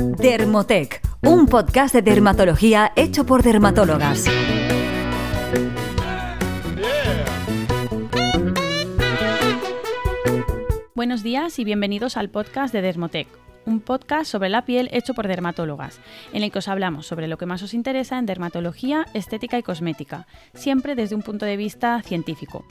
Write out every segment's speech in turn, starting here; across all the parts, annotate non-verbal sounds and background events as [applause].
Dermotec, un podcast de dermatología hecho por dermatólogas. Buenos días y bienvenidos al podcast de Dermotec, un podcast sobre la piel hecho por dermatólogas, en el que os hablamos sobre lo que más os interesa en dermatología, estética y cosmética, siempre desde un punto de vista científico.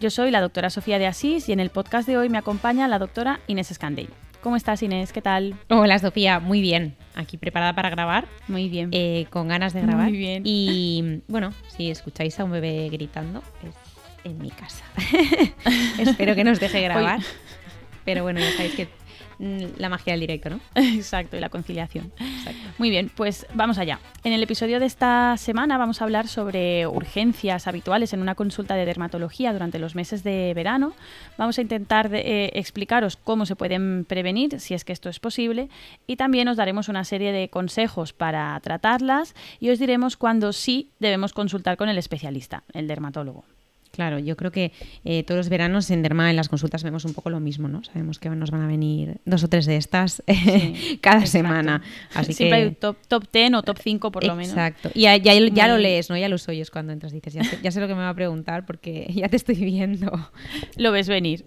Yo soy la doctora Sofía de Asís y en el podcast de hoy me acompaña la doctora Inés Escandell. ¿Cómo estás, Inés? ¿Qué tal? Hola, Sofía. Muy bien. Aquí preparada para grabar. Muy bien. eh, con ganas de grabar. Muy bien. Y bueno, si escucháis a un bebé gritando, es en mi casa. [laughs] Espero que nos deje grabar. Pero bueno, ya sabéis que la magia del directo, ¿no? [laughs] Exacto, y la conciliación. Muy bien, pues vamos allá. En el episodio de esta semana vamos a hablar sobre urgencias habituales en una consulta de dermatología durante los meses de verano. Vamos a intentar de- eh, explicaros cómo se pueden prevenir, si es que esto es posible, y también os daremos una serie de consejos para tratarlas y os diremos cuándo sí debemos consultar con el especialista, el dermatólogo. Claro, yo creo que eh, todos los veranos en Derma, en las consultas, vemos un poco lo mismo, ¿no? Sabemos que nos van a venir dos o tres de estas [laughs] Sí, cada exacto. semana. Así Siempre que... hay top, top 10 o top 5 por lo menos. Exacto. Y ya, ya, ya lo lees, ¿no? Ya los oyes cuando entras. Dices, ya sé, ya sé lo que me va a preguntar porque [laughs] ya te estoy viendo. [laughs] Lo ves venir.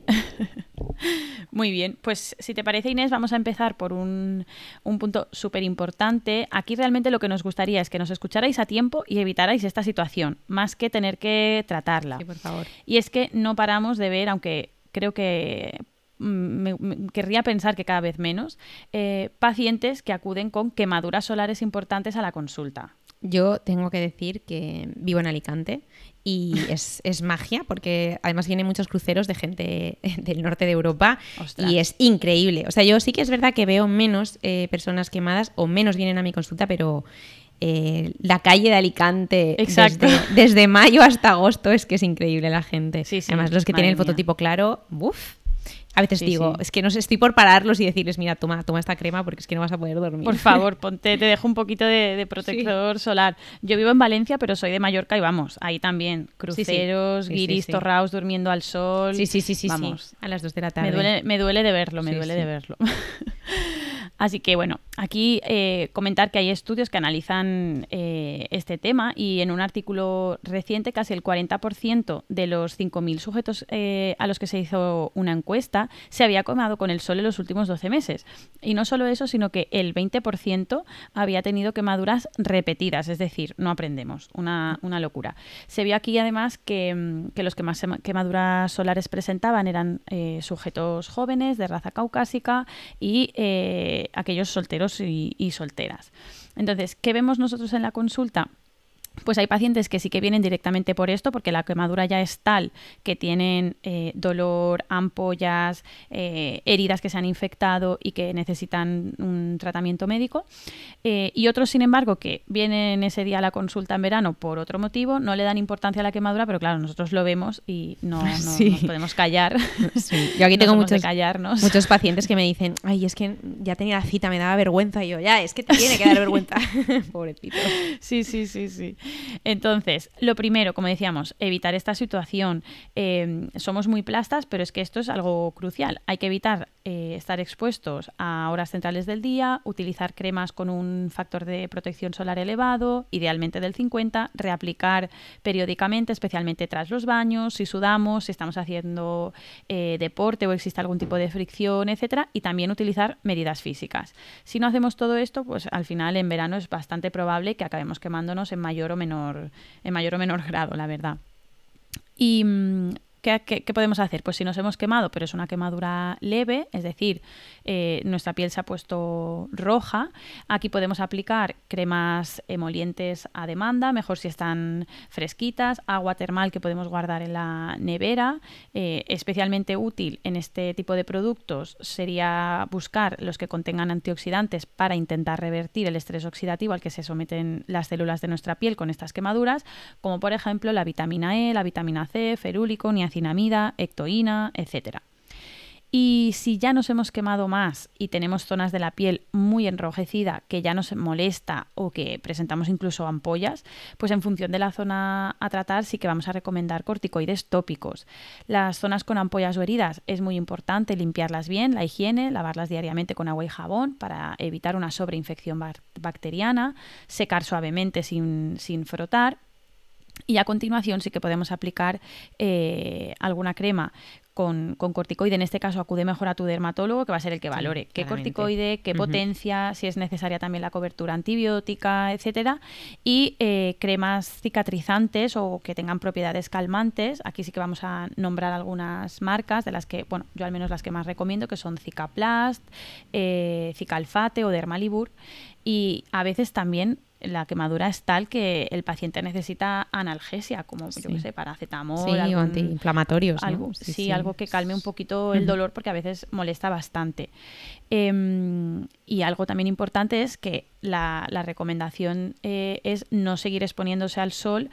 Muy bien, pues si te parece Inés, vamos a empezar por un, un punto súper importante. Aquí realmente lo que nos gustaría es que nos escucharais a tiempo y evitarais esta situación, más que tener que tratarla. Sí, por favor. Y es que no paramos de ver, aunque creo que mm, me- me- querría pensar que cada vez menos, eh, pacientes que acuden con quemaduras solares importantes a la consulta. Yo tengo que decir que vivo en Alicante y [laughs] es, es magia porque además vienen muchos cruceros de gente [laughs] del norte de Europa Ostras. y es increíble. O sea, yo sí que es verdad que veo menos eh, personas quemadas o menos vienen a mi consulta, pero eh, la calle de Alicante Exacto. Desde, desde mayo hasta agosto es que es increíble la gente. Sí, sí, además, los que tienen el mía. fototipo claro, ¡buf! A veces Sí, digo, sí. es que no sé, estoy por pararlos y decirles, mira, toma, toma esta crema porque es que no vas a poder dormir. Por favor, [laughs] ponte, te dejo un poquito de, de protector solar. Yo vivo en Valencia, pero soy de Mallorca y vamos, ahí también. Cruceros, guiris, torraos durmiendo al sol. Sí, sí, sí, sí, Vamos, sí. A las 2 de la tarde. me duele, me duele de verlo, me duele de verlo. [laughs] Así que bueno, aquí eh, comentar que hay estudios que analizan eh, este tema y en un artículo reciente casi el 40% de los 5.000 sujetos eh, a los que se hizo una encuesta se había quemado con el sol en los últimos 12 meses. Y no solo eso, sino que el 20% había tenido quemaduras repetidas, es decir, no aprendemos, una, una locura. Se vio aquí además que, mm, que los que más quemaduras solares presentaban eran sujetos jóvenes de raza caucásica y aquellos solteros y, solteras. Entonces, ¿qué vemos nosotros en la consulta? Pues hay pacientes que sí que vienen directamente por esto, porque la quemadura ya es tal que tienen eh, dolor, ampollas, eh, heridas que se han infectado y que necesitan un tratamiento médico. Eh, y otros, sin embargo, que vienen ese día a la consulta en verano por otro motivo, no le dan importancia a la quemadura, pero claro, nosotros lo vemos y no, no [laughs] Sí. nos podemos callar. [laughs] Sí. [laughs] Yo aquí tengo muchos, callarnos. muchos pacientes que me dicen, ay, es que ya tenía la cita, me daba vergüenza. Y yo, ya, es que te tiene que dar vergüenza. Pobrecito. Sí, sí, sí, sí. Entonces, lo primero, como decíamos, evitar esta situación. Eh, somos muy plastas, pero es que esto es algo crucial. Hay que evitar eh, estar expuestos a horas centrales del día, utilizar cremas con un factor de protección solar elevado, idealmente del 50, reaplicar periódicamente, especialmente tras los baños, si sudamos, si estamos haciendo eh, deporte o existe algún tipo de fricción, etcétera, y también utilizar medidas físicas. Si no hacemos todo esto, pues al final en verano es bastante probable que acabemos quemándonos en mayor o menor, en mayor o menor grado, la verdad. Y mm, ¿qué, podemos hacer? Pues si nos hemos quemado, pero es una quemadura leve, es decir, eh, nuestra piel se ha puesto roja, aquí podemos aplicar cremas emolientes a demanda, mejor si están fresquitas, agua termal que podemos guardar en la nevera. Eh, especialmente útil en este tipo de productos sería buscar los que contengan antioxidantes para intentar revertir el estrés oxidativo al que se someten las células de nuestra piel con estas quemaduras, como por ejemplo la vitamina E, la vitamina C, ferúlico, niacinamida, ectoína, etcétera. Y si ya nos hemos quemado más y tenemos zonas de la piel muy enrojecida que ya nos molesta o que presentamos incluso ampollas, pues en función de la zona a tratar sí que vamos a recomendar corticoides tópicos. Las zonas con ampollas o heridas es muy importante limpiarlas bien, la higiene, lavarlas diariamente con agua y jabón para evitar una sobreinfección bacteriana, secar suavemente sin, sin frotar y a continuación sí que podemos aplicar eh, alguna crema con, corticoide. En este caso, acude mejor a tu dermatólogo, que va a ser el que valore qué corticoide, qué potencia, si es necesaria también la cobertura antibiótica, etcétera. Y eh, cremas cicatrizantes o que tengan propiedades calmantes. Aquí sí que vamos a nombrar algunas marcas de las que, bueno, yo al menos las que más recomiendo, que son Cicaplast, eh, Cicalfate o Dermalibur. Y a veces también la quemadura es tal que el paciente necesita analgesia, como yo que sé, paracetamol, sí, algún, antiinflamatorios. Algo, sí, algo que calme un poquito el dolor porque a veces molesta bastante. Em, y algo también importante es que la, recomendación eh, es no seguir exponiéndose al sol,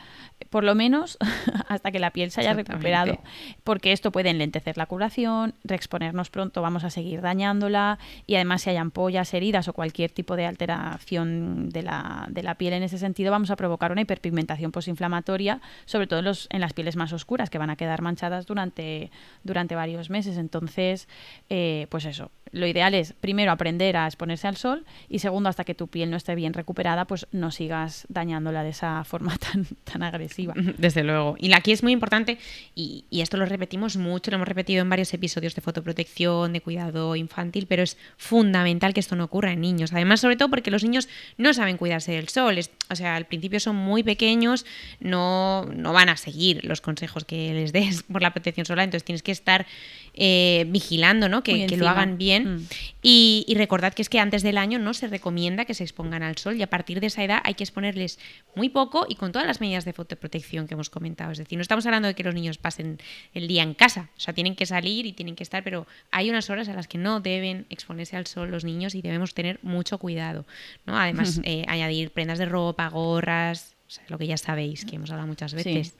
por lo menos [laughs] hasta que la piel se haya recuperado, porque esto puede enlentecer la curación, reexponernos pronto, vamos a seguir dañándola y además si hay ampollas, heridas o cualquier tipo de alteración de la, de la piel en ese sentido, vamos a provocar una hiperpigmentación posinflamatoria, sobre todo en, los, en las pieles más oscuras, que van a quedar manchadas durante, durante varios meses. Entonces, eh, pues eso, lo ideal es primero aprender a exponerse al sol y segundo hasta que tu piel no esté bien recuperada pues no sigas dañándola de esa forma [laughs] tan, tan agresiva. Desde luego. Y aquí es muy importante y, esto lo repetimos mucho, lo hemos repetido en varios episodios de fotoprotección, de cuidado infantil, pero es fundamental que esto no ocurra en niños. Además, sobre todo porque los niños no saben cuidarse del sol. o sea, al principio son muy pequeños, no, no van a seguir los consejos que les des [laughs] por la protección solar, entonces tienes que estar eh, vigilando, ¿no? Que, lo hagan bien. Mm. Y, recordad que es que antes del año no se recomienda que se expongan al sol y a partir de esa edad hay que exponerles muy poco y con todas las medidas de fotoprotección que hemos comentado. Es decir, no estamos hablando de que los niños pasen el día en casa, o sea, tienen que salir y tienen que estar, pero hay unas horas a las que no deben exponerse al sol los niños y debemos tener mucho cuidado. ¿no? Además, [laughs] eh, añadir prendas de ropa, gorras, lo que ya sabéis, que hemos hablado muchas veces.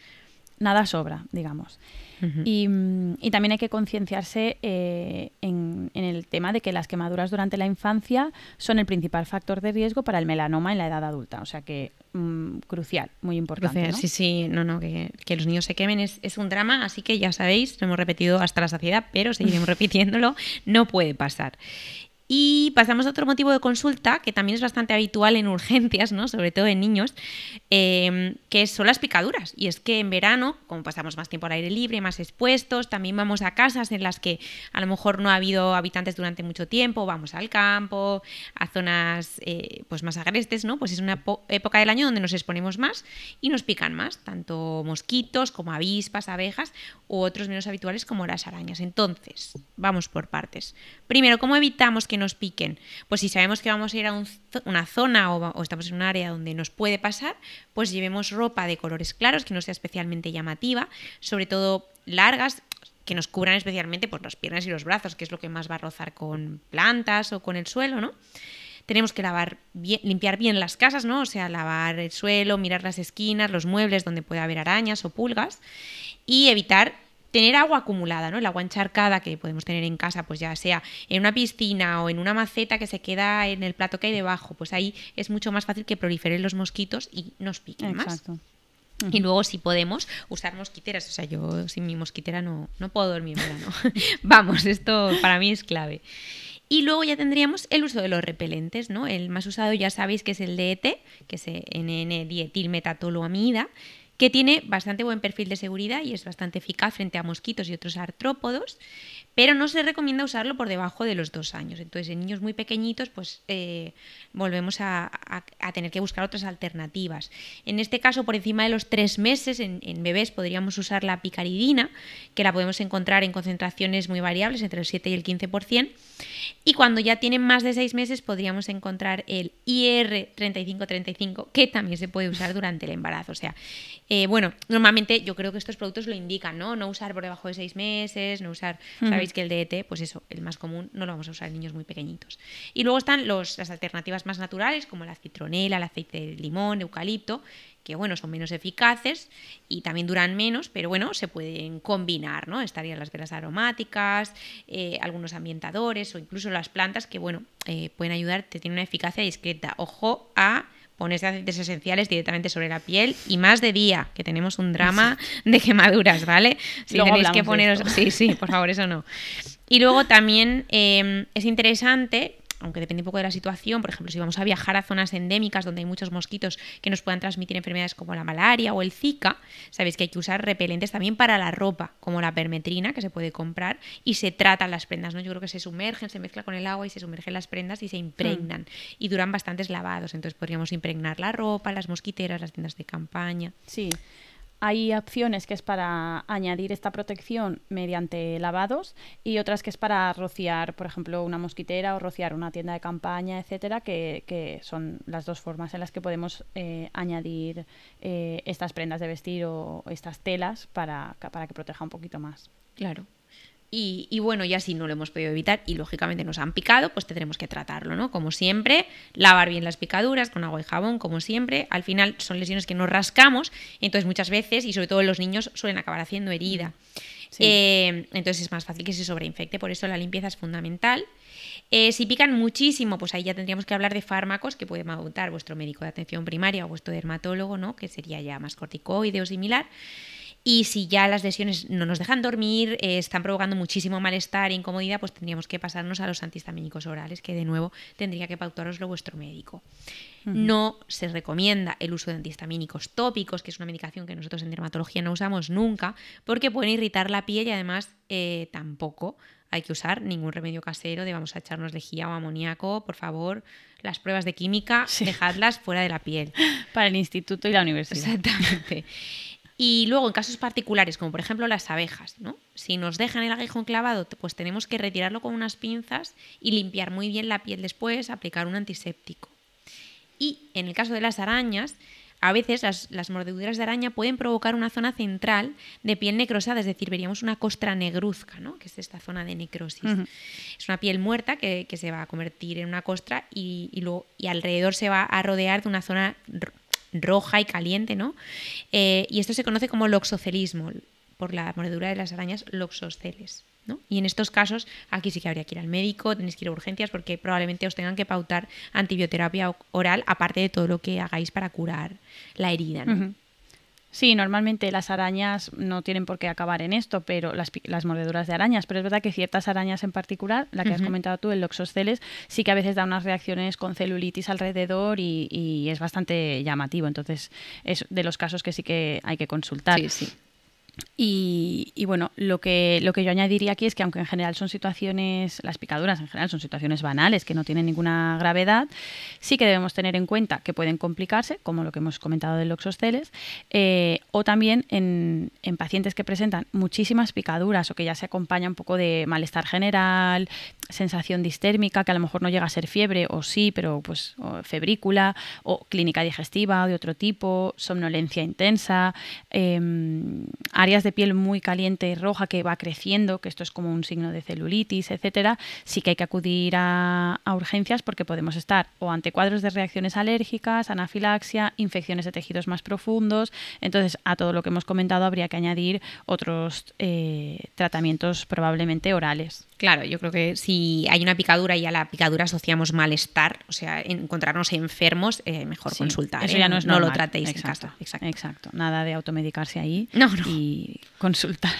Nada sobra, digamos. Mm, y, también hay que concienciarse eh, en, el tema de que las quemaduras durante la infancia son el principal factor de riesgo para el melanoma en la edad adulta. O sea que mm, crucial, muy importante. Sí, sí, no, no, que, los niños se quemen es, es, un drama, así que ya sabéis, lo hemos repetido hasta la saciedad, pero seguiremos [laughs] repitiéndolo, no puede pasar. Y pasamos a otro motivo de consulta que también es bastante habitual en urgencias, ¿no? sobre todo en niños, em, que son las picaduras. Y es que en verano, como pasamos más tiempo al aire libre, más expuestos, también vamos a casas en las que a lo mejor no ha habido habitantes durante mucho tiempo, vamos al campo, a zonas eh, pues más agrestes, ¿no? Pues es una época del año donde nos exponemos más y nos pican más, tanto mosquitos como avispas, abejas u otros menos habituales como las arañas. Entonces, vamos por partes. Primero, ¿cómo evitamos que nos piquen? Pues si sabemos que vamos a ir a una zona o, estamos en un área donde nos puede pasar, pues llevemos ropa de colores claros, que no sea especialmente llamativa, sobre todo largas, que nos cubran especialmente por las piernas y los brazos, que es lo que más va a rozar con plantas o con el suelo, ¿no? Tenemos que lavar bien, limpiar bien las casas, ¿no? O sea, lavar el suelo, mirar las esquinas, los muebles donde puede haber arañas o pulgas y evitar tener agua acumulada, ¿no? El agua encharcada que podemos tener en casa, pues ya sea en una piscina o en una maceta que se queda en el plato que hay debajo, pues ahí es mucho más fácil que proliferen los mosquitos y nos piquen Exacto. más. Y luego, si podemos, usar mosquiteras. O sea, yo sin mi mosquitera no, no puedo dormir en verano. [laughs] Vamos, esto para mí es clave. Y luego ya tendríamos el uso de los repelentes, ¿no? El más usado ya sabéis que es el DET, que es NN-dietilmetatoloamida, que tiene bastante buen perfil de seguridad y es bastante eficaz frente a mosquitos y otros artrópodos, pero no se recomienda usarlo por debajo de los dos años. Entonces, en niños muy pequeñitos, pues eh, volvemos a, tener que buscar otras alternativas. En este caso, por encima de los tres meses, en, bebés podríamos usar la picaridina, que la podemos encontrar en concentraciones muy variables, entre el 7 y el 15%. Y cuando ya tienen más de seis meses, podríamos encontrar el IR3535, que también se puede usar durante el embarazo. O sea, Eh, bueno, normalmente yo creo que estos productos lo indican, ¿no? No usar por debajo de seis meses, no usar, sabéis que el DET, pues eso, el más común, no lo vamos a usar en niños muy pequeñitos. Y luego están los, las alternativas más naturales, como la citronela, el aceite de limón, eucalipto, que bueno, son menos eficaces y también duran menos, pero bueno, se pueden combinar, ¿no? Estarían las velas aromáticas, eh, algunos ambientadores o incluso las plantas que, bueno, eh, pueden ayudar, te tienen una eficacia discreta. Ojo a ponerse aceites esenciales directamente sobre la piel y más de día, que tenemos un drama de quemaduras, ¿vale? Si tenéis que poneros... Sí, sí, por favor, eso no. Y luego también eh, es interesante aunque depende un poco de la situación, por ejemplo, si vamos a viajar a zonas endémicas donde hay muchos mosquitos que nos puedan transmitir enfermedades como la malaria o el Zika, sabéis que hay que usar repelentes también para la ropa, como la permetrina que se puede comprar y se tratan las prendas, ¿no? Yo creo que se sumergen, se mezcla con el agua y se sumergen las prendas y se impregnan mm. y duran bastantes lavados, entonces podríamos impregnar la ropa, las mosquiteras, las tiendas de campaña. Sí. Hay opciones que es para añadir esta protección mediante lavados y otras que es para rociar, por ejemplo, una mosquitera o rociar una tienda de campaña, etcétera, que, son las dos formas en las que podemos eh, añadir eh, estas prendas de vestir o, estas telas para, para que proteja un poquito más. Claro. Y, bueno, ya si no lo hemos podido evitar y lógicamente nos han picado, pues tendremos que tratarlo, ¿no? Como siempre, lavar bien las picaduras con agua y jabón, como siempre. Al final son lesiones que nos rascamos, entonces muchas veces, y sobre todo los niños, suelen acabar haciendo herida. Eh, entonces es más fácil que se sobreinfecte, por eso la limpieza es fundamental. Eh, si pican muchísimo, pues ahí ya tendríamos que hablar de fármacos que puede pautar vuestro médico de atención primaria o vuestro dermatólogo, ¿no? Que sería ya más corticoide o similar. Y si ya las lesiones no nos dejan dormir, eh, están provocando muchísimo malestar e incomodidad, pues tendríamos que pasarnos a los antihistamínicos orales, que de nuevo tendría que pautaroslo vuestro médico. No se recomienda el uso de antihistamínicos tópicos, que es una medicación que nosotros en dermatología no usamos nunca, porque pueden irritar la piel y además eh, tampoco hay que usar ningún remedio casero de vamos a echarnos lejía o amoníaco, por favor, las pruebas de química, dejadlas fuera de la piel. [laughs] Para el instituto y la universidad. Exactamente. Y luego, en casos particulares, como por ejemplo las abejas, ¿no? si nos dejan el aguijón clavado, pues tenemos que retirarlo con unas pinzas y limpiar muy bien la piel después, aplicar un antiséptico. Y en el caso de las arañas, a veces las, mordeduras de araña pueden provocar una zona central de piel necrosada, es decir, veríamos una costra negruzca, ¿no? que es esta zona de necrosis. Es una piel muerta que, se va a convertir en una costra y, luego, y alrededor se va a rodear de una zona roja y caliente, ¿no? Eh, y esto se conoce como loxocelismo, por la mordedura de las arañas loxoceles. ¿no? Y en estos casos, aquí sí que habría que ir al médico, tenéis que ir a urgencias porque probablemente os tengan que pautar antibioterapia oral, aparte de todo lo que hagáis para curar la herida. ¿no? Sí, normalmente las arañas no tienen por qué acabar en esto, pero las, las mordeduras de arañas, pero es verdad que ciertas arañas en particular, la que has comentado tú, el loxosceles, sí que a veces da unas reacciones con celulitis alrededor y, y, es bastante llamativo. Entonces, es de los casos que sí que hay que consultar. Sí, sí. Y, bueno, lo que, lo que yo añadiría aquí es que aunque en general son situaciones, las picaduras en general son situaciones banales que no tienen ninguna gravedad, sí que debemos tener en cuenta que pueden complicarse, como lo que hemos comentado del loxosteles, eh, o también en, en, pacientes que presentan muchísimas picaduras o que ya se acompaña un poco de malestar general, sensación distérmica, que a lo mejor no llega a ser fiebre o sí, pero pues febrícula, o clínica digestiva de otro tipo, somnolencia intensa, em, áreas de piel muy caliente y roja que va creciendo, que esto es como un signo de celulitis, etcétera, sí que hay que acudir a, urgencias porque podemos estar o ante cuadros de reacciones alérgicas, anafilaxia, infecciones de tejidos más profundos. Entonces, a todo lo que hemos comentado habría que añadir otros eh, tratamientos probablemente orales. Claro, yo creo que si hay una picadura y a la picadura asociamos malestar, o sea, encontrarnos enfermos, eh, mejor consultar. Eso ya ¿eh? no es No lo tratéis en casa. Exacto. Exacto. Nada de automedicarse ahí no, no. y consultar.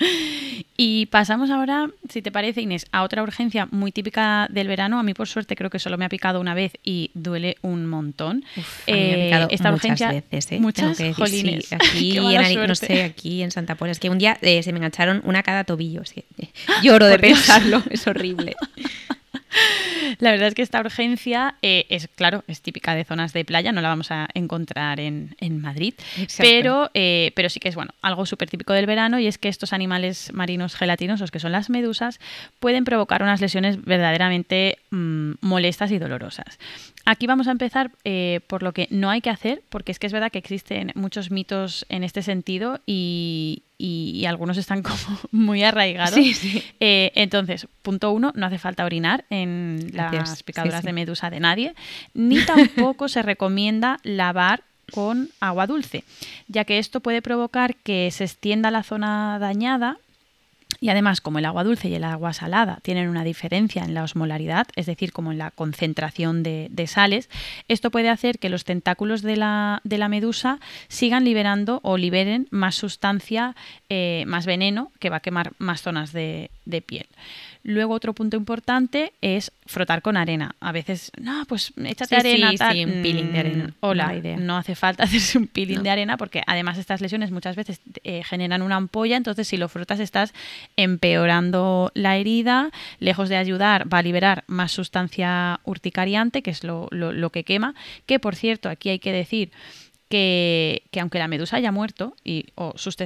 [laughs] y pasamos ahora, si te parece, Inés, a otra urgencia muy típica del verano. A mí, por suerte, creo que solo me ha picado una vez y duele un montón. me ha eh, esta muchas urgencia, veces, ¿eh? Muchas jolines. [laughs] aquí, en, no sé, aquí en Santa Pola. Es que un día se me engancharon una cada tobillo. lloro de [laughs] pensarlo, es horrible. [laughs] La verdad es que esta urgencia eh, es, claro, es típica de zonas de playa, no la vamos a encontrar en, en Madrid, pero, eh, pero sí que es bueno, algo súper típico del verano y es que estos animales marinos gelatinosos, que son las medusas, pueden provocar unas lesiones verdaderamente mm, molestas y dolorosas. Aquí vamos a empezar eh, por lo que no hay que hacer, porque es que es verdad que existen muchos mitos en este sentido y, algunos están [laughs] como muy arraigados. Eh, entonces, punto uno, no hace falta orinar en las picaduras de medusa de nadie, ni [laughs] tampoco se recomienda lavar con agua dulce, ya que esto puede provocar que se extienda la zona dañada y además, como el agua dulce y el agua salada tienen una diferencia en la osmolaridad, es decir, como en la concentración de, sales, esto puede hacer que los tentáculos de la, de la, medusa sigan liberando o liberen más sustancia, eh, más veneno, que va a quemar más zonas de, de piel. Luego otro punto importante es frotar con arena. A veces, no, pues échate arena. Sí, un peeling de arena. Mm, hola, no hace falta [laughs] hacerse un peeling de arena porque además estas lesiones muchas veces eh, generan una ampolla, entonces si lo frotas estás empeorando la herida, lejos de ayudar va a liberar más sustancia urticariante, que es lo, lo que quema, que por cierto aquí hay que decir que, aunque la medusa haya muerto y o sus,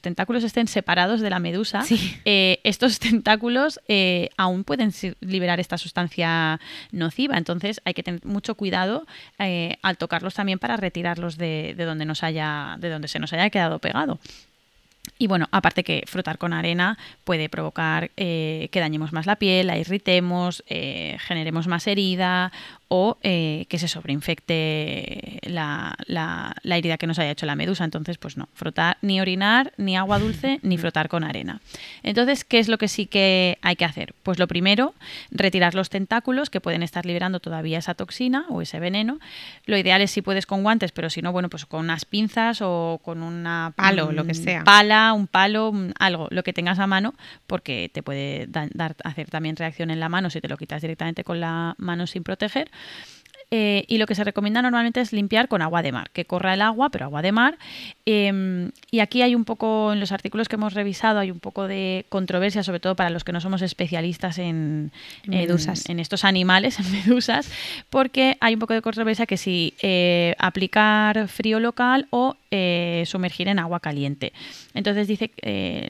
tentáculos estén separados de la medusa, eh, estos [laughs] tentáculos eh, aún pueden liberar esta sustancia nociva. Entonces hay que tener mucho cuidado eh, al tocarlos también para retirarlos de, de, donde nos haya, de donde se nos haya quedado pegado. Y bueno, aparte que frotar con arena puede provocar que dañemos más la piel, la irritemos, generemos más herida o eh, que se sobreinfecte la, la, herida que nos haya hecho la medusa. Entonces, pues no, frotar ni orinar, ni agua dulce, [laughs] ni frotar con arena. Entonces, ¿qué es lo que sí que hay que hacer? Pues lo primero, retirar los tentáculos que pueden estar liberando todavía esa toxina o ese veneno. Lo ideal es si puedes con guantes, pero si no, bueno, pues con unas pinzas o con una palo, lo que sea. Pala, un palo, algo, lo que tengas a mano, porque te puede dar, hacer también reacción en la mano si te lo quitas directamente con la mano sin proteger. Eh, y lo que se recomienda normalmente es limpiar con agua de mar, que corra el agua, pero agua de mar. Em, y aquí hay un poco, en los artículos que hemos revisado, hay un poco de controversia, sobre todo para los que no somos especialistas en, medusas. En, estos animales, [laughs] en medusas, porque hay un poco de controversia que si eh, aplicar frío local o eh, sumergir en agua caliente. Entonces dice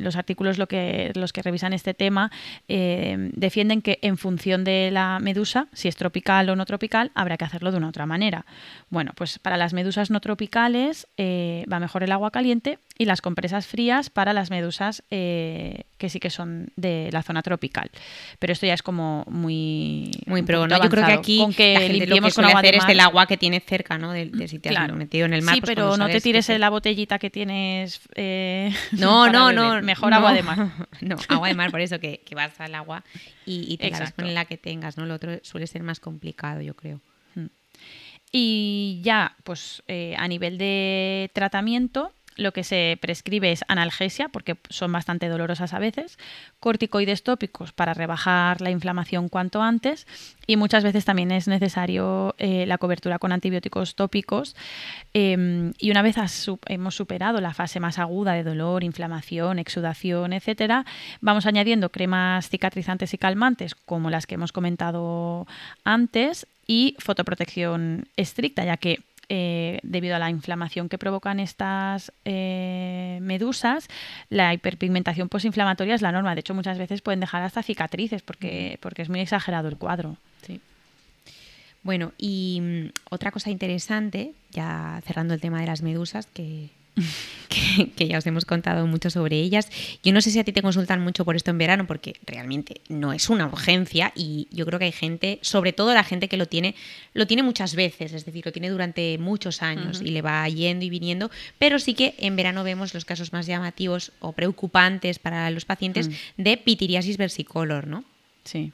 los artículos lo que, los que revisan este tema defienden que en función de la medusa, si es tropical o no tropical, habrá que hacerlo de una otra manera. Bueno, pues para las medusas no tropicales eh, va mejor el agua caliente y las compresas frías para las medusas eh, que sí que son de la zona tropical. Pero esto ya es como muy muy pro, Yo creo que aquí con que limpiemos con agua hacer es el agua que tienes cerca, ¿no? De, si te has metido en el mar. Sí, pues pero no te tires la botellita que tienes. Eh, [laughs] no, [laughs] no, no. Mejor agua de mar. [laughs] no, agua de mar, por eso que, vas al agua y, te la pones la que tengas, ¿no? Lo otro suele ser más complicado, yo creo. Y ya, pues eh, a nivel de tratamiento, lo que se prescribe es analgesia, porque son bastante dolorosas a veces, corticoides tópicos para rebajar la inflamación cuanto antes y muchas veces también es necesario eh, la cobertura con antibióticos tópicos. Em, y una vez hemos superado la fase más aguda de dolor, inflamación, exudación, etcétera, vamos añadiendo cremas cicatrizantes y calmantes, como las que hemos comentado antes, y fotoprotección estricta, ya que eh, debido a la inflamación que provocan estas eh, medusas, la hiperpigmentación posinflamatoria es la norma. De hecho, muchas veces pueden dejar hasta cicatrices porque, porque es muy exagerado el cuadro. Sí. Bueno, y mm, otra cosa interesante, ya cerrando el tema de las medusas, que [laughs] que, ya os hemos contado mucho sobre ellas. Yo no sé si a ti te consultan mucho por esto en verano, porque realmente no es una urgencia y yo creo que hay gente, sobre todo la gente que lo tiene, lo tiene muchas veces, es decir, lo tiene durante muchos años y le va yendo y viniendo, pero sí que en verano vemos los casos más llamativos o preocupantes para los pacientes mm. de pitiriasis versicolor, ¿no? Sí.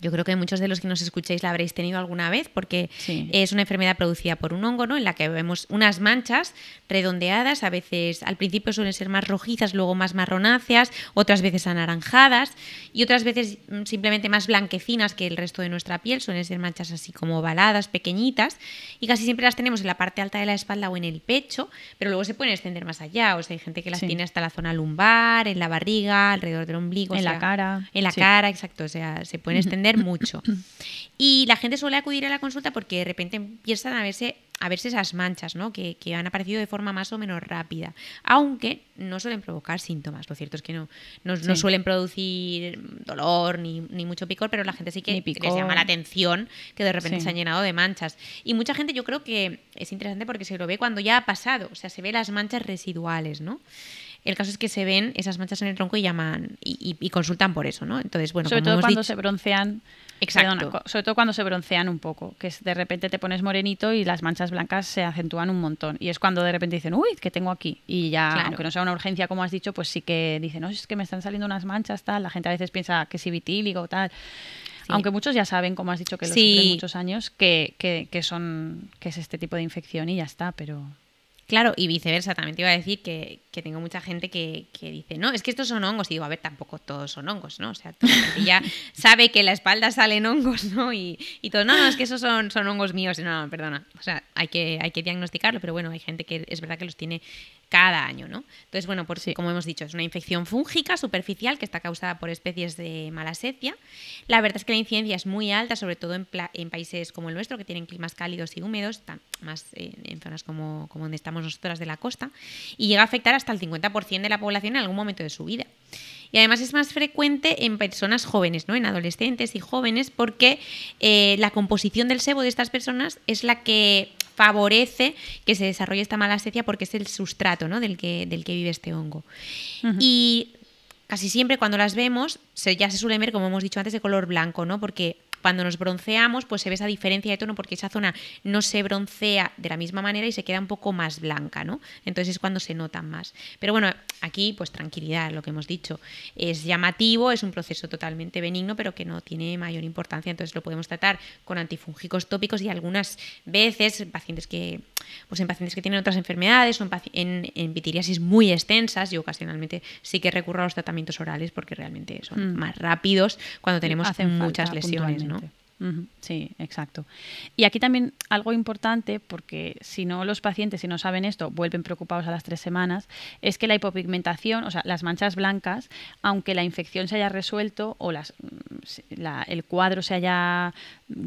Yo creo que muchos de los que nos escucháis la habréis tenido alguna vez porque es una enfermedad producida por un hongo, ¿no? En la que vemos unas manchas redondeadas, a veces al principio suelen ser más rojizas, luego más marronáceas, otras veces anaranjadas y otras veces mm, simplemente más blanquecinas que el resto de nuestra piel, suelen ser manchas así como ovaladas, pequeñitas y casi siempre las tenemos en la parte alta de la espalda o en el pecho, pero luego se pueden extender más allá, o sea, hay gente que las tiene hasta la zona lumbar, en la barriga, alrededor del ombligo, en la cara. En la cara, exacto, o sea, se pueden extender [coughs] mucho. Y la gente suele acudir a la consulta porque de repente empiezan a verse, a verse esas manchas, ¿no? Que, que han aparecido de forma más o menos rápida. Aunque no suelen provocar síntomas. Lo cierto es que no, no, no suelen producir dolor ni, ni mucho picor, pero la gente sí que les llama la atención que de repente Sí. se han llenado de manchas. Y mucha gente yo creo que es interesante porque se lo ve cuando ya ha pasado. O sea, se ve las manchas residuales, ¿no? El caso es que se ven esas manchas en el tronco y llaman y, y- y consultan por eso, ¿no? Entonces, bueno, sobre como todo hemos cuando dicho- se broncean. Exacto. perdona, sobre todo cuando se broncean un poco, que de repente te pones morenito y las manchas blancas se acentúan un montón. Y es cuando de repente dicen, uy, ¿qué tengo aquí? Y ya, Claro. aunque no sea una urgencia como has dicho, pues sí que dicen, no, es que me están saliendo unas manchas, tal. La gente a veces piensa que sí vitíligo, tal. Aunque muchos ya saben, como has dicho, que lo Sí. sufren muchos años, que, que, que son, que es este tipo de infección y ya está, pero... Claro, y viceversa, también te iba a decir que, que tengo mucha gente que, que dice, no, es que estos son hongos. Y digo, a ver, tampoco todos son hongos, ¿no? O sea, toda la gente ya [laughs] sabe que en la espalda salen hongos, ¿no? Y, y todos, no, no, es que esos son, son hongos míos. No, no, perdona. O sea, hay que, hay que diagnosticarlo, pero bueno, hay gente que es verdad que los tiene cada año, ¿no? Entonces, bueno, por, Sí. como hemos dicho, es una infección fúngica superficial que está causada por especies de malacetia. La verdad es que la incidencia es muy alta, sobre todo en, países como el nuestro, que tienen climas cálidos y húmedos, más en zonas como, como donde estamos nosotras de la costa, y llega a afectar hasta el 50% de la población en algún momento de su vida. Y además es más frecuente en personas jóvenes, ¿no? en adolescentes y jóvenes, porque eh, la composición del sebo de estas personas es la que favorece que se desarrolle esta malacetia porque es el sustrato ¿no? del, que, del que vive este hongo. Y casi siempre cuando las vemos se, ya se suelen ver, como hemos dicho antes, de color blanco, ¿no? Porque cuando nos bronceamos, pues se ve esa diferencia de tono porque esa zona no se broncea de la misma manera y se queda un poco más blanca, ¿no? Entonces es cuando se notan más. Pero bueno, aquí pues tranquilidad, lo que hemos dicho. Es llamativo, es un proceso totalmente benigno, pero que no tiene mayor importancia. Entonces lo podemos tratar con antifúngicos tópicos y algunas veces en pacientes que, pues en pacientes que tienen otras enfermedades o en, en, vitiriasis muy extensas, yo ocasionalmente sí que recurro a los tratamientos orales porque realmente son Mm. más rápidos cuando tenemos hacen muchas lesiones, ¿no? Sí, exacto. Y aquí también algo importante, porque si no los pacientes, si no saben esto, vuelven preocupados a las tres semanas, es que la hipopigmentación, o sea, las manchas blancas, aunque la infección se haya resuelto o las, mm, la- el cuadro se haya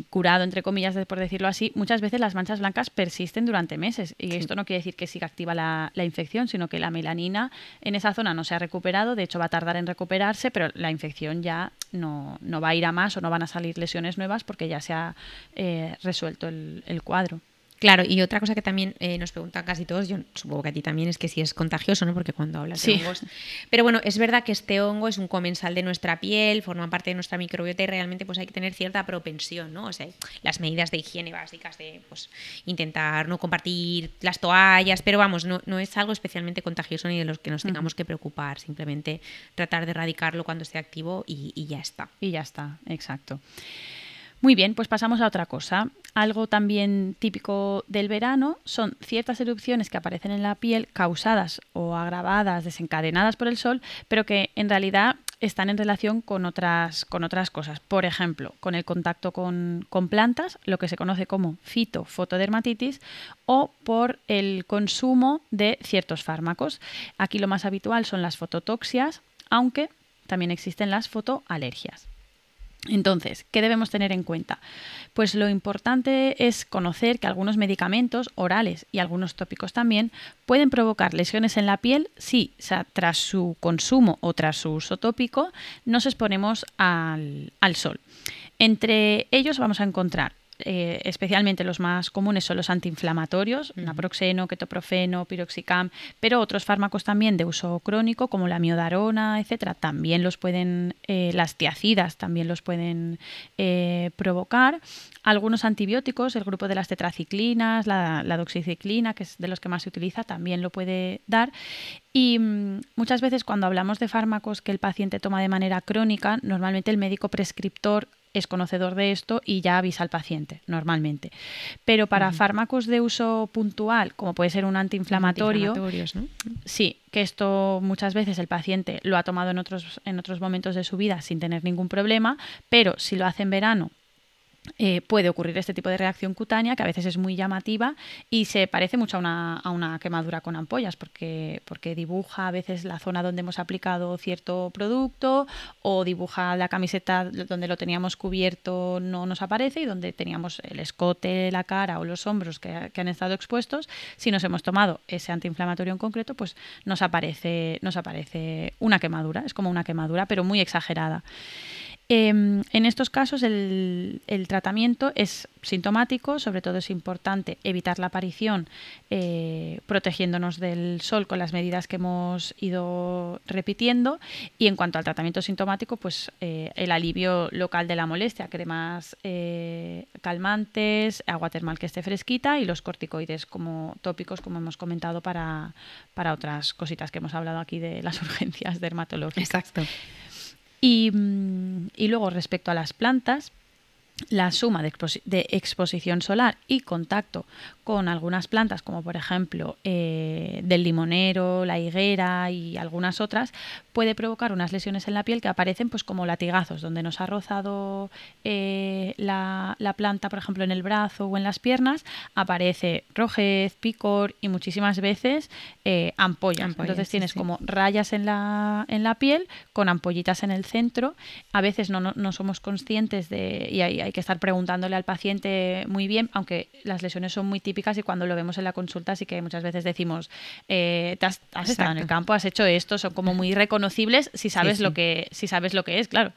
curado, entre comillas, por decirlo así, muchas veces las manchas blancas persisten durante meses. Y esto no quiere decir que siga activa la, la infección, sino que la melanina en esa zona no se ha recuperado, de hecho va a tardar en recuperarse, pero la infección ya no, no va a ir a más o no van a salir lesiones nuevas porque ya se ha eh, resuelto el, el cuadro. Claro, y otra cosa que también eh, nos preguntan casi todos, yo supongo que a ti también, es que si es contagioso, ¿no? Porque cuando hablas Sí. de hongos. Pero bueno, es verdad que este hongo es un comensal de nuestra piel, forma parte de nuestra microbiota y realmente pues hay que tener cierta propensión, ¿no? O sea, las medidas de higiene básicas de pues intentar no compartir las toallas, pero vamos, no, no es algo especialmente contagioso ni de los que nos tengamos que preocupar, simplemente tratar de erradicarlo cuando esté activo y, y ya está. Y ya está, exacto. Muy bien, pues pasamos a otra cosa. Algo también típico del verano son ciertas erupciones que aparecen en la piel causadas o agravadas, desencadenadas por el sol, pero que en realidad están en relación con otras, con otras cosas. Por ejemplo, con el contacto con, con plantas, lo que se conoce como fitofotodermatitis, o por el consumo de ciertos fármacos. Aquí lo más habitual son las fototoxias, aunque también existen las fotoalergias. Entonces, ¿qué debemos tener en cuenta? Pues lo importante es conocer que algunos medicamentos orales y algunos tópicos también pueden provocar lesiones en la piel si o sea, tras su consumo o tras su uso tópico nos exponemos al, al sol. Entre ellos vamos a encontrar eh, especialmente los más comunes son los antiinflamatorios, naproxeno, ketoprofeno, piroxicam, pero otros fármacos también de uso crónico como la miodarona, etcétera, también los pueden, eh, las tiacidas también los pueden eh, provocar. Algunos antibióticos, el grupo de las tetraciclinas, la, la doxiciclina, que es de los que más se utiliza, también lo puede dar. Y mm, muchas veces cuando hablamos de fármacos que el paciente toma de manera crónica, normalmente el médico prescriptor es conocedor de esto y ya avisa al paciente, normalmente. Pero para fármacos de uso puntual, como puede ser un antiinflamatorio, ¿no? sí, que esto muchas veces el paciente lo ha tomado en otros, en otros momentos de su vida sin tener ningún problema, pero si lo hace en verano eh, puede ocurrir este tipo de reacción cutánea que a veces es muy llamativa y se parece mucho a una, a una, quemadura con ampollas porque, porque dibuja a veces la zona donde hemos aplicado cierto producto o dibuja la camiseta donde lo teníamos cubierto no nos aparece y donde teníamos el escote, la cara o los hombros que, que han estado expuestos. Si nos hemos tomado ese antiinflamatorio en concreto, pues nos aparece, nos aparece una quemadura. Es como una quemadura, pero muy exagerada. Em, en estos casos el, tratamiento es sintomático, sobre todo es importante evitar la aparición eh, protegiéndonos del sol con las medidas que hemos ido repitiendo y en cuanto al tratamiento sintomático, pues eh, el alivio local de la molestia, cremas eh, calmantes, agua termal que esté fresquita y los corticoides como tópicos, como hemos comentado para, para otras cositas que hemos hablado aquí de las [laughs] urgencias dermatológicas. Exacto. Mm, y, luego respecto a las plantas, la suma de, exposición solar y contacto con algunas plantas, como por ejemplo eh, del limonero, la higuera y algunas otras, puede provocar unas lesiones en la piel que aparecen pues como latigazos, donde nos ha rozado eh, la, planta, por ejemplo, en el brazo o en las piernas, aparece rojez, picor y muchísimas veces eh, ampollas. Entonces tienes como rayas en la, en la piel con ampollitas en el centro. A veces no, no, somos conscientes de, y hay, hay que estar preguntándole al paciente muy bien, aunque las lesiones son muy típicas y cuando lo vemos en la consulta sí que muchas veces decimos, eh, has, estado en el campo, has hecho esto, son como muy reconocibles si sabes, Lo que, si sabes lo que es, claro.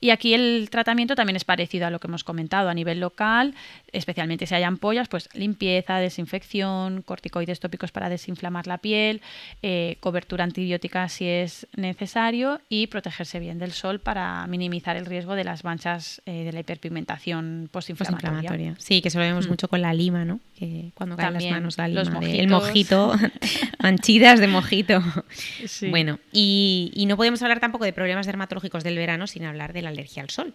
Y aquí el tratamiento también es parecido a lo que hemos comentado a nivel local, especialmente si hay ampollas, pues limpieza, desinfección, corticoides tópicos para desinflamar la piel, eh, cobertura antibiótica si es necesario y protegerse bien del sol para minimizar el riesgo de las manchas eh, de la hiperpigmentación postinflamatoria. Sí, que se lo vemos mm. mucho con la lima, ¿no? Que cuando caen las manos la lima, los el mojito, [laughs] manchidas de mojito. Bueno, y, y no podemos hablar tampoco de problemas dermatológicos del verano sin hablar de la alergia al sol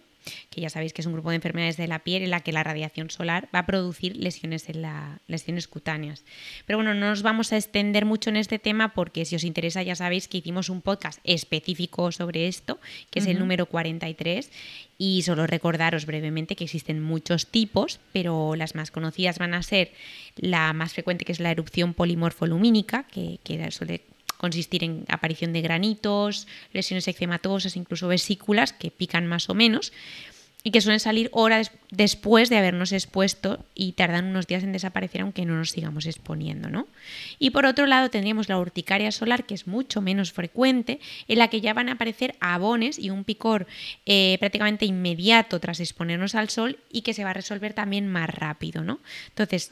que ya sabéis que es un grupo de enfermedades de la piel en la que la radiación solar va a producir lesiones, en la, lesiones cutáneas. Pero bueno, no nos vamos a extender mucho en este tema porque si os interesa ya sabéis que hicimos un podcast específico sobre esto, que es el número 43, y solo recordaros brevemente que existen muchos tipos, pero las más conocidas van a ser la más frecuente que es la erupción polimorfolumínica, que, que suele consistir en aparición de granitos, lesiones eczematosas, incluso vesículas que pican más o menos y que suelen salir horas después de habernos expuesto y tardan unos días en desaparecer aunque no nos sigamos exponiendo. ¿no? Y por otro lado tendríamos la urticaria solar, que es mucho menos frecuente, en la que ya van a aparecer abones y un picor eh, prácticamente inmediato tras exponernos al sol y que se va a resolver también más rápido. ¿no? Entonces,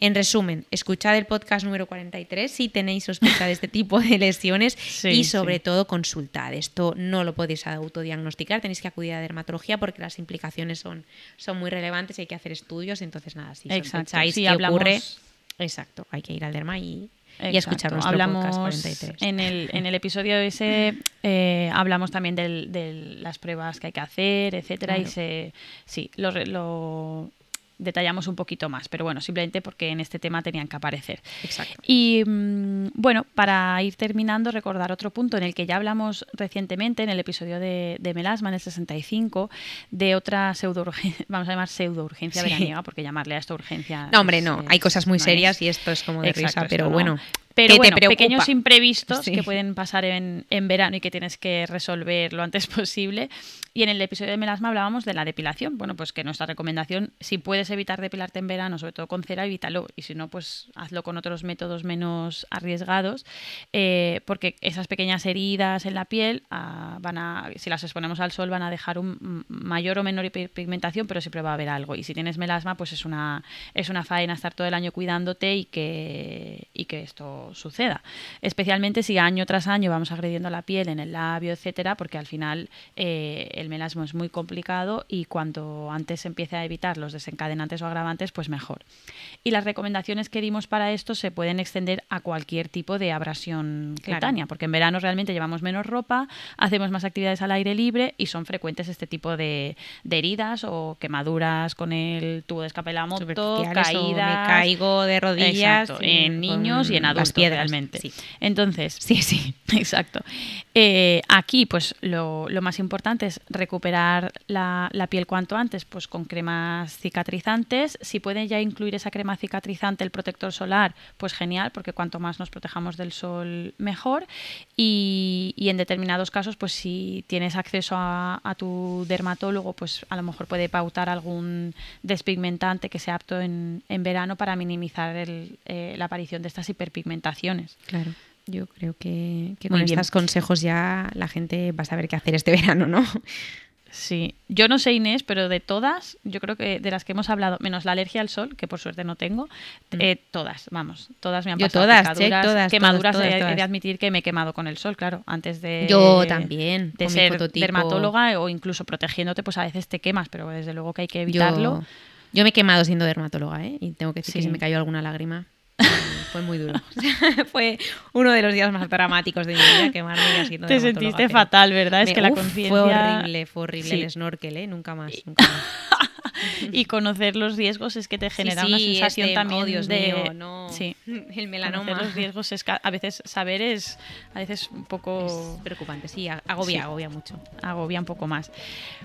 en resumen, escuchad el podcast número 43 si tenéis sospecha de este tipo de lesiones [laughs] y sobre todo consultad. Esto no lo podéis autodiagnosticar, tenéis que acudir a dermatología porque las implicaciones son, son muy relevantes y hay que hacer estudios. Entonces, nada, si Exacto. si ocurre, exacto, hay que ir al derma y, escuchar nuestro hablamos podcast 43. En el, en el episodio ese eh, hablamos también de las pruebas que hay que hacer, etcétera, y se, sí, lo, lo detallamos un poquito más, pero bueno, simplemente porque en este tema tenían que aparecer. Exacto. Y mm, bueno, para ir terminando, recordar otro punto en el que ya hablamos recientemente, en el episodio de, Melasma, en el 65, de otra pseudo [laughs] vamos a llamar pseudo urgencia veraniega, porque llamarle a esto urgencia. No, hombre, no, hay cosas muy serias y esto es como de risa, pero bueno. Pero bueno, pequeños imprevistos que pueden pasar en, en, verano y que tienes que resolver lo antes [laughs] posible. Y en el episodio de melasma hablábamos de la depilación. Bueno, pues que nuestra recomendación, si puedes evitar depilarte en verano, sobre todo con cera, evítalo. Y si no, pues hazlo con otros métodos menos arriesgados, eh, porque esas pequeñas heridas en la piel ah, van a, si las exponemos al sol, van a dejar un mayor o menor pigmentación, pero siempre va a haber algo. Y si tienes melasma, pues es una, es una faena estar todo el año cuidándote y que, y que esto suceda. Especialmente si año tras año vamos agrediendo la piel en el labio, etcétera, porque al final eh, el melasmo es muy complicado y cuanto antes se empiece a evitar los desencadenantes o agravantes, pues mejor. Y las recomendaciones que dimos para esto se pueden extender a cualquier tipo de abrasión cutánea, porque en verano realmente llevamos menos ropa, hacemos más actividades al aire libre y son frecuentes este tipo de, heridas o quemaduras con el tubo de escape de la moto, caídas. me caigo de rodillas. en niños y en adultos. Piedras, realmente. sí. Entonces, [laughs] Sí, sí. Exacto. Eh, aquí, pues lo, lo más importante es recuperar la, la piel cuanto antes, pues con cremas cicatrizantes. Si pueden ya incluir esa crema cicatrizante, el protector solar, pues genial, porque cuanto más nos protejamos del sol, mejor. Y, y en determinados casos, pues si tienes acceso a, a tu dermatólogo, pues a lo mejor puede pautar algún despigmentante que sea apto en, en verano para minimizar el, eh, la aparición de estas hiperpigmentaciones. Claro. Yo creo que, con bien. estos consejos ya la gente va a saber qué hacer este [laughs] verano, ¿no? Sí, yo no sé Inés, pero de todas, yo creo que de las que hemos hablado, menos la alergia al sol, que por suerte no tengo, eh, todas, vamos, todas me han Mm. Yo pasado todas, picaduras, todas, quemaduras, todas, he- todas, he, de todas. admitir que me he quemado con el sol, claro, antes de Yo también, de con mi ser fototipo. dermatóloga o incluso protegiéndote, pues a veces te quemas, pero desde luego que hay que evitarlo. Yo, yo me he quemado siendo dermatóloga, ¿eh? Y tengo que decir que se me cayó alguna lágrima. [laughs] Fue muy duro. [laughs] Fue uno de los días más dramáticos de mi vida quemarme siendo Te sentiste fatal, ¿verdad? Es me- que la conciencia Fue horrible, fue horrible Sí. el snorkel, ¿eh? Nunca más, [laughs] nunca más. [laughs] y conocer los riesgos es que te genera Sí, una sí, sensación este, también oh, Dios de mío, no. sí. [laughs] El melanoma. Conocer los riesgos es a veces saber es a veces un poco Es preocupante, sí, agobia, Sí. agobia mucho. agobia un poco más.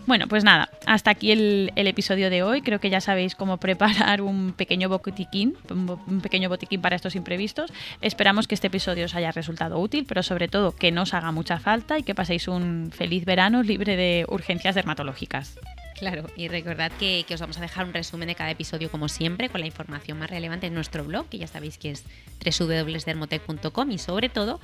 Bueno, pues nada, hasta aquí el, el episodio de hoy. Creo que ya sabéis cómo preparar un pequeño botiquín, un, bo- un pequeño botiquín para estos imprevistos. Esperamos que este episodio os haya resultado útil, pero sobre todo que no os haga mucha falta y que paséis un feliz verano libre de urgencias dermatológicas. Claro, y recordad que, que os vamos a dejar un resumen de cada episodio como siempre, con la información más relevante en nuestro blog, que ya sabéis que es www.dermotec.com y sobre todo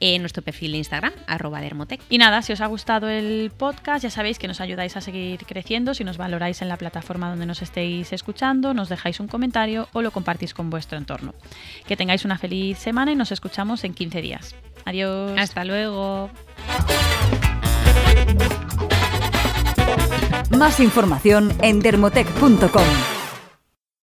en nuestro perfil de Instagram, arroba dermotec. Y nada, si os ha gustado el podcast, ya sabéis que nos ayudáis a seguir creciendo si nos valoráis en la plataforma donde nos estéis escuchando, nos dejáis un comentario o lo compartís con vuestro entorno. Que tengáis una feliz semana y nos escuchamos en 15 días. Adiós. Hasta luego. Más información en dermotec.com.